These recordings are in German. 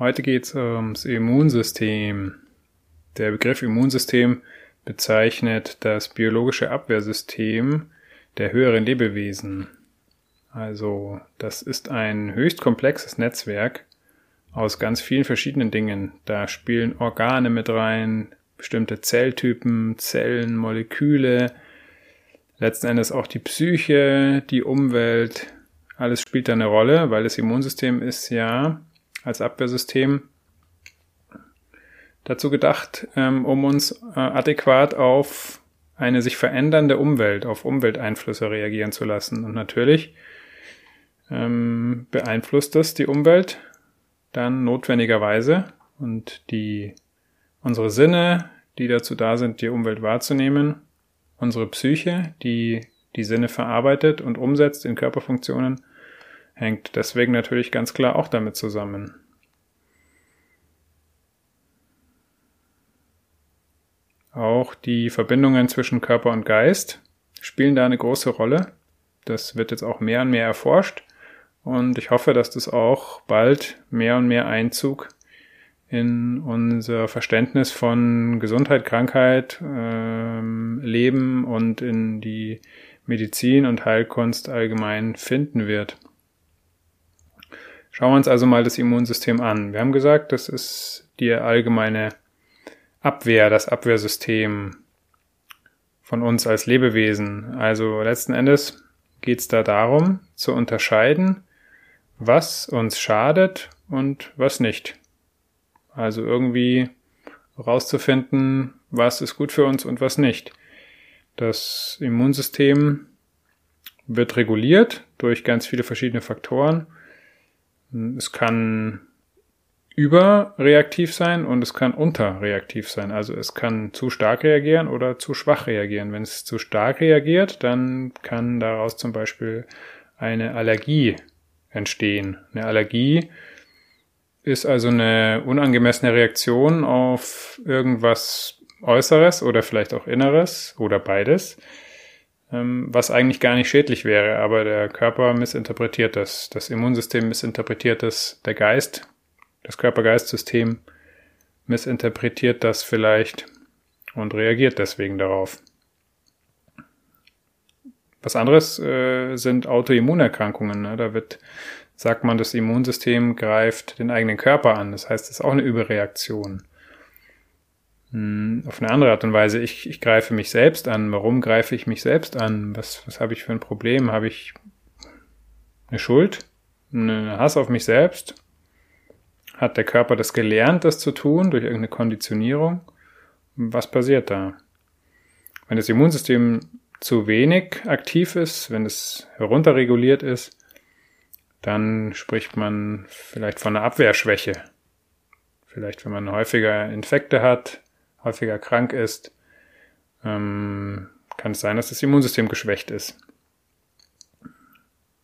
Heute geht es ums Immunsystem. Der Begriff Immunsystem bezeichnet das biologische Abwehrsystem der höheren Lebewesen. Also das ist ein höchst komplexes Netzwerk aus ganz vielen verschiedenen Dingen. Da spielen Organe mit rein, bestimmte Zelltypen, Zellen, Moleküle, letzten Endes auch die Psyche, die Umwelt, alles spielt da eine Rolle, weil das Immunsystem ist ja als Abwehrsystem dazu gedacht, ähm, um uns äh, adäquat auf eine sich verändernde Umwelt, auf Umwelteinflüsse reagieren zu lassen. Und natürlich ähm, beeinflusst das die Umwelt dann notwendigerweise und die unsere Sinne, die dazu da sind, die Umwelt wahrzunehmen, unsere Psyche, die die Sinne verarbeitet und umsetzt in Körperfunktionen, hängt deswegen natürlich ganz klar auch damit zusammen. Auch die Verbindungen zwischen Körper und Geist spielen da eine große Rolle. Das wird jetzt auch mehr und mehr erforscht und ich hoffe, dass das auch bald mehr und mehr Einzug in unser Verständnis von Gesundheit, Krankheit, ähm, Leben und in die Medizin und Heilkunst allgemein finden wird. Schauen wir uns also mal das Immunsystem an. Wir haben gesagt, das ist die allgemeine Abwehr, das Abwehrsystem von uns als Lebewesen. Also letzten Endes geht es da darum, zu unterscheiden, was uns schadet und was nicht. Also irgendwie rauszufinden, was ist gut für uns und was nicht. Das Immunsystem wird reguliert durch ganz viele verschiedene Faktoren. Es kann überreaktiv sein und es kann unterreaktiv sein. Also es kann zu stark reagieren oder zu schwach reagieren. Wenn es zu stark reagiert, dann kann daraus zum Beispiel eine Allergie entstehen. Eine Allergie ist also eine unangemessene Reaktion auf irgendwas Äußeres oder vielleicht auch Inneres oder beides, was eigentlich gar nicht schädlich wäre, aber der Körper missinterpretiert das, das Immunsystem missinterpretiert das, der Geist, das Körper-Geist-System missinterpretiert das vielleicht und reagiert deswegen darauf. Was anderes äh, sind Autoimmunerkrankungen. Ne? Da wird, sagt man, das Immunsystem greift den eigenen Körper an. Das heißt, es ist auch eine Überreaktion. Hm, auf eine andere Art und Weise. Ich, ich greife mich selbst an. Warum greife ich mich selbst an? Was, was habe ich für ein Problem? Habe ich eine Schuld? Einen Hass auf mich selbst? Hat der Körper das gelernt, das zu tun, durch irgendeine Konditionierung? Was passiert da? Wenn das Immunsystem zu wenig aktiv ist, wenn es herunterreguliert ist, dann spricht man vielleicht von einer Abwehrschwäche. Vielleicht, wenn man häufiger Infekte hat, häufiger krank ist, ähm, kann es sein, dass das Immunsystem geschwächt ist.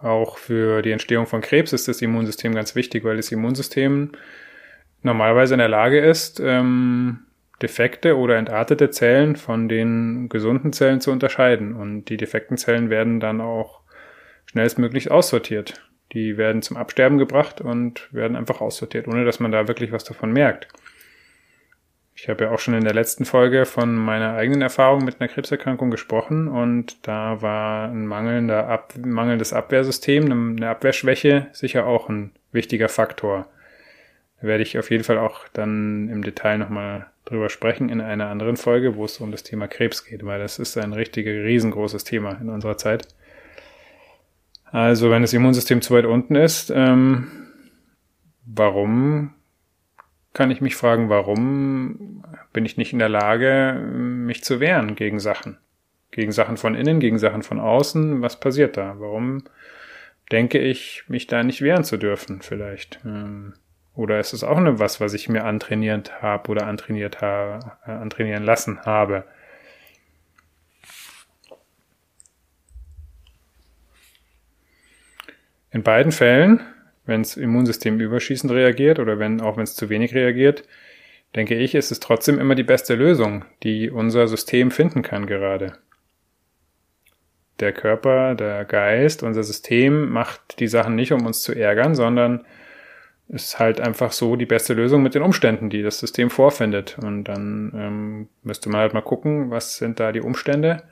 Auch für die Entstehung von Krebs ist das Immunsystem ganz wichtig, weil das Immunsystem normalerweise in der Lage ist, ähm, defekte oder entartete Zellen von den gesunden Zellen zu unterscheiden. Und die defekten Zellen werden dann auch schnellstmöglich aussortiert. Die werden zum Absterben gebracht und werden einfach aussortiert, ohne dass man da wirklich was davon merkt. Ich habe ja auch schon in der letzten Folge von meiner eigenen Erfahrung mit einer Krebserkrankung gesprochen und da war ein mangelnder Ab mangelndes Abwehrsystem, eine Abwehrschwäche sicher auch ein wichtiger Faktor. Da werde ich auf jeden Fall auch dann im Detail nochmal drüber sprechen in einer anderen Folge, wo es um das Thema Krebs geht, weil das ist ein richtiges, riesengroßes Thema in unserer Zeit. Also wenn das Immunsystem zu weit unten ist, ähm, warum kann ich mich fragen, warum bin ich nicht in der Lage, mich zu wehren gegen Sachen? Gegen Sachen von innen, gegen Sachen von außen? Was passiert da? Warum denke ich, mich da nicht wehren zu dürfen vielleicht? Ähm, Oder ist es auch eine was, was ich mir antrainiert habe oder antrainiert habe, äh, antrainieren lassen habe? In beiden Fällen, wenn das Immunsystem überschießend reagiert oder wenn, auch wenn es zu wenig reagiert, denke ich, ist es trotzdem immer die beste Lösung, die unser System finden kann gerade. Der Körper, der Geist, unser System macht die Sachen nicht, um uns zu ärgern, sondern ist halt einfach so die beste Lösung mit den Umständen, die das System vorfindet. Und dann ähm, müsste man halt mal gucken, was sind da die Umstände,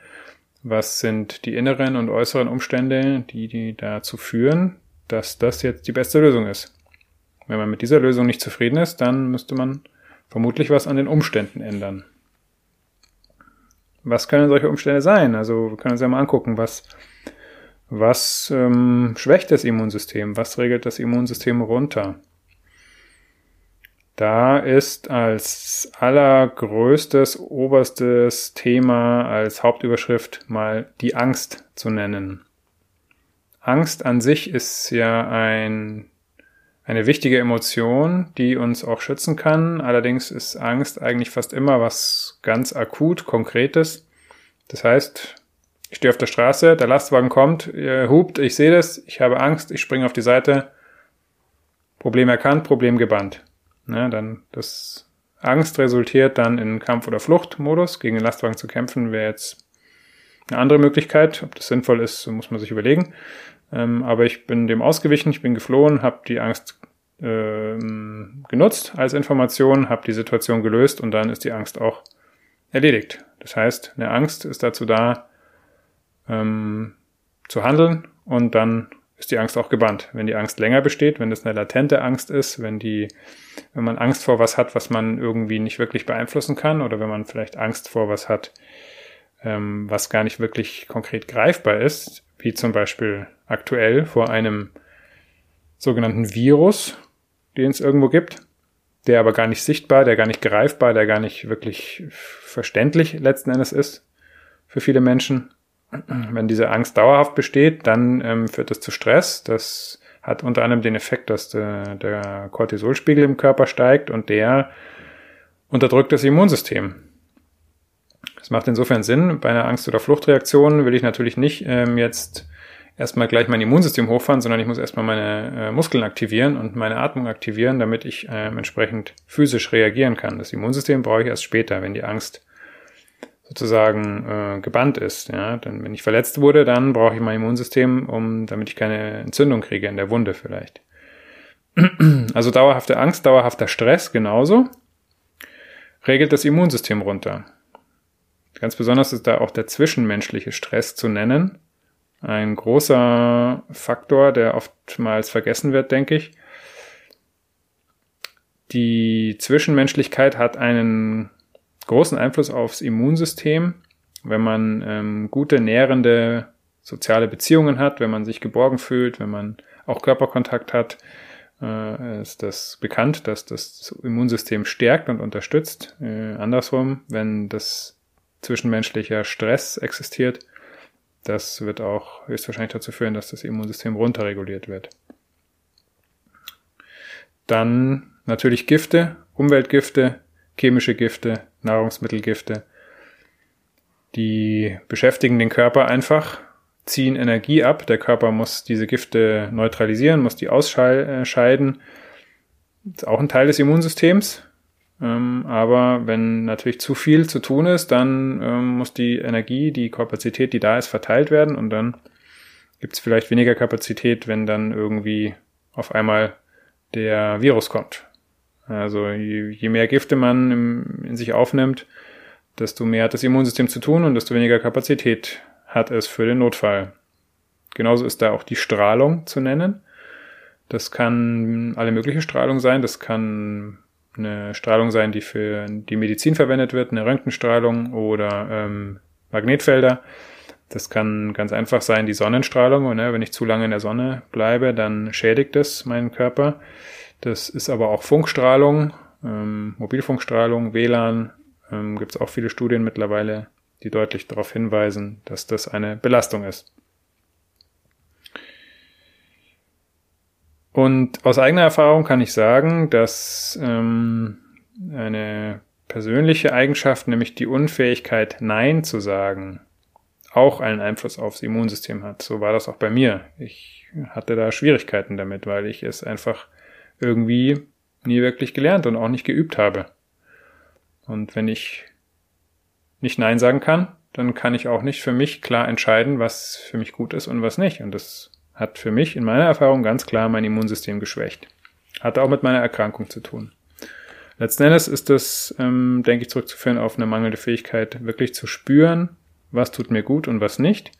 was sind die inneren und äußeren Umstände, die, die dazu führen, dass das jetzt die beste Lösung ist. Wenn man mit dieser Lösung nicht zufrieden ist, dann müsste man vermutlich was an den Umständen ändern. Was können solche Umstände sein? Also wir können uns ja mal angucken, was, was ähm, schwächt das Immunsystem, was regelt das Immunsystem runter. Da ist als allergrößtes, oberstes Thema als Hauptüberschrift mal die Angst zu nennen. Angst an sich ist ja ein eine wichtige Emotion, die uns auch schützen kann. Allerdings ist Angst eigentlich fast immer was ganz akut, konkretes. Das heißt, ich stehe auf der Straße, der Lastwagen kommt, er hupt, ich sehe das, ich habe Angst, ich springe auf die Seite. Problem erkannt, Problem gebannt. Ne, dann das Angst resultiert dann in Kampf- oder Fluchtmodus. Gegen den Lastwagen zu kämpfen wäre jetzt eine andere Möglichkeit. Ob das sinnvoll ist, muss man sich überlegen. Ähm, aber ich bin dem ausgewichen, ich bin geflohen, habe die Angst ähm, genutzt als Information, habe die Situation gelöst und dann ist die Angst auch erledigt. Das heißt, eine Angst ist dazu da, ähm, zu handeln und dann ist die Angst auch gebannt. Wenn die Angst länger besteht, wenn das eine latente Angst ist, wenn die, wenn man Angst vor was hat, was man irgendwie nicht wirklich beeinflussen kann, oder wenn man vielleicht Angst vor was hat, ähm, was gar nicht wirklich konkret greifbar ist, wie zum Beispiel aktuell vor einem sogenannten Virus, den es irgendwo gibt, der aber gar nicht sichtbar, der gar nicht greifbar, der gar nicht wirklich verständlich letzten Endes ist für viele Menschen. Wenn diese Angst dauerhaft besteht, dann ähm, führt das zu Stress. Das hat unter anderem den Effekt, dass der, der Cortisolspiegel im Körper steigt und der unterdrückt das Immunsystem. Das macht insofern Sinn. Bei einer Angst- oder Fluchtreaktion will ich natürlich nicht ähm, jetzt erstmal gleich mein Immunsystem hochfahren, sondern ich muss erstmal meine äh, Muskeln aktivieren und meine Atmung aktivieren, damit ich äh, entsprechend physisch reagieren kann. Das Immunsystem brauche ich erst später, wenn die Angst sozusagen äh, gebannt ist. Ja? Denn wenn ich verletzt wurde, dann brauche ich mein Immunsystem, um, damit ich keine Entzündung kriege in der Wunde vielleicht. Also dauerhafte Angst, dauerhafter Stress genauso regelt das Immunsystem runter. Ganz besonders ist da auch der zwischenmenschliche Stress zu nennen. Ein großer Faktor, der oftmals vergessen wird, denke ich. Die Zwischenmenschlichkeit hat einen großen Einfluss aufs Immunsystem, wenn man ähm, gute, nährende soziale Beziehungen hat, wenn man sich geborgen fühlt, wenn man auch Körperkontakt hat, äh, ist das bekannt, dass das Immunsystem stärkt und unterstützt. Äh, andersrum, wenn das zwischenmenschlicher Stress existiert, das wird auch höchstwahrscheinlich dazu führen, dass das Immunsystem runterreguliert wird. Dann natürlich Gifte, Umweltgifte, chemische Gifte, Nahrungsmittelgifte. Die beschäftigen den Körper einfach, ziehen Energie ab. Der Körper muss diese Gifte neutralisieren, muss die ausscheiden. Das ist auch ein Teil des Immunsystems. Ähm, aber wenn natürlich zu viel zu tun ist, dann ähm, muss die Energie, die Kapazität, die da ist, verteilt werden und dann gibt es vielleicht weniger Kapazität, wenn dann irgendwie auf einmal der Virus kommt. Also je, je mehr Gifte man im, in sich aufnimmt, desto mehr hat das Immunsystem zu tun und desto weniger Kapazität hat es für den Notfall. Genauso ist da auch die Strahlung zu nennen. Das kann alle mögliche Strahlung sein. Das kann eine Strahlung sein, die für die Medizin verwendet wird, eine Röntgenstrahlung oder ähm, Magnetfelder. Das kann ganz einfach sein, die Sonnenstrahlung. Und, ne, wenn ich zu lange in der Sonne bleibe, dann schädigt es meinen Körper. Das ist aber auch Funkstrahlung, ähm, Mobilfunkstrahlung, WLAN. Ähm, Gibt es auch viele Studien mittlerweile, die deutlich darauf hinweisen, dass das eine Belastung ist. Und aus eigener Erfahrung kann ich sagen, dass ähm, eine persönliche Eigenschaft, nämlich die Unfähigkeit, Nein zu sagen, auch einen Einfluss aufs Immunsystem hat. So war das auch bei mir. Ich hatte da Schwierigkeiten damit, weil ich es einfach irgendwie nie wirklich gelernt und auch nicht geübt habe. Und wenn ich nicht Nein sagen kann, dann kann ich auch nicht für mich klar entscheiden, was für mich gut ist und was nicht. Und das hat für mich in meiner Erfahrung ganz klar mein Immunsystem geschwächt. Hat auch mit meiner Erkrankung zu tun. Letzten Endes ist das, ähm, denke ich, zurückzuführen auf eine mangelnde Fähigkeit, wirklich zu spüren, was tut mir gut und was nicht.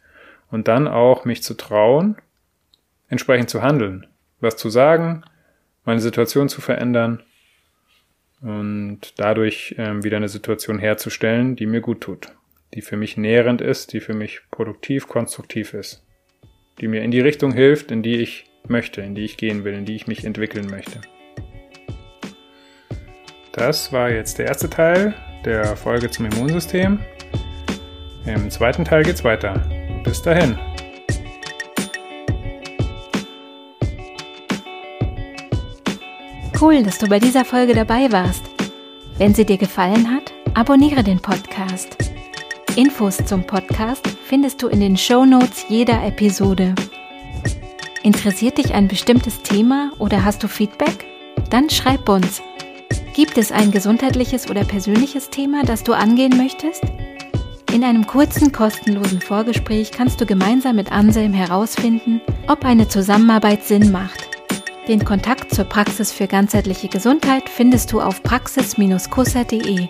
Und dann auch mich zu trauen, entsprechend zu handeln, was zu sagen, meine Situation zu verändern und dadurch ähm, wieder eine Situation herzustellen, die mir gut tut, die für mich nährend ist, die für mich produktiv, konstruktiv ist, die mir in die Richtung hilft, in die ich möchte, in die ich gehen will, in die ich mich entwickeln möchte. Das war jetzt der erste Teil der Folge zum Immunsystem. Im zweiten Teil geht's weiter. Bis dahin. Cool, dass du bei dieser Folge dabei warst. Wenn sie dir gefallen hat, abonniere den Podcast. Infos zum Podcast findest du in den Show Notes jeder Episode. Interessiert dich ein bestimmtes Thema oder hast du Feedback? Dann schreib uns. Gibt es ein gesundheitliches oder persönliches Thema, das du angehen möchtest? In einem kurzen, kostenlosen Vorgespräch kannst du gemeinsam mit Anselm herausfinden, ob eine Zusammenarbeit Sinn macht. Den Kontakt zur Praxis für ganzheitliche Gesundheit findest du auf praxis-kusser.de.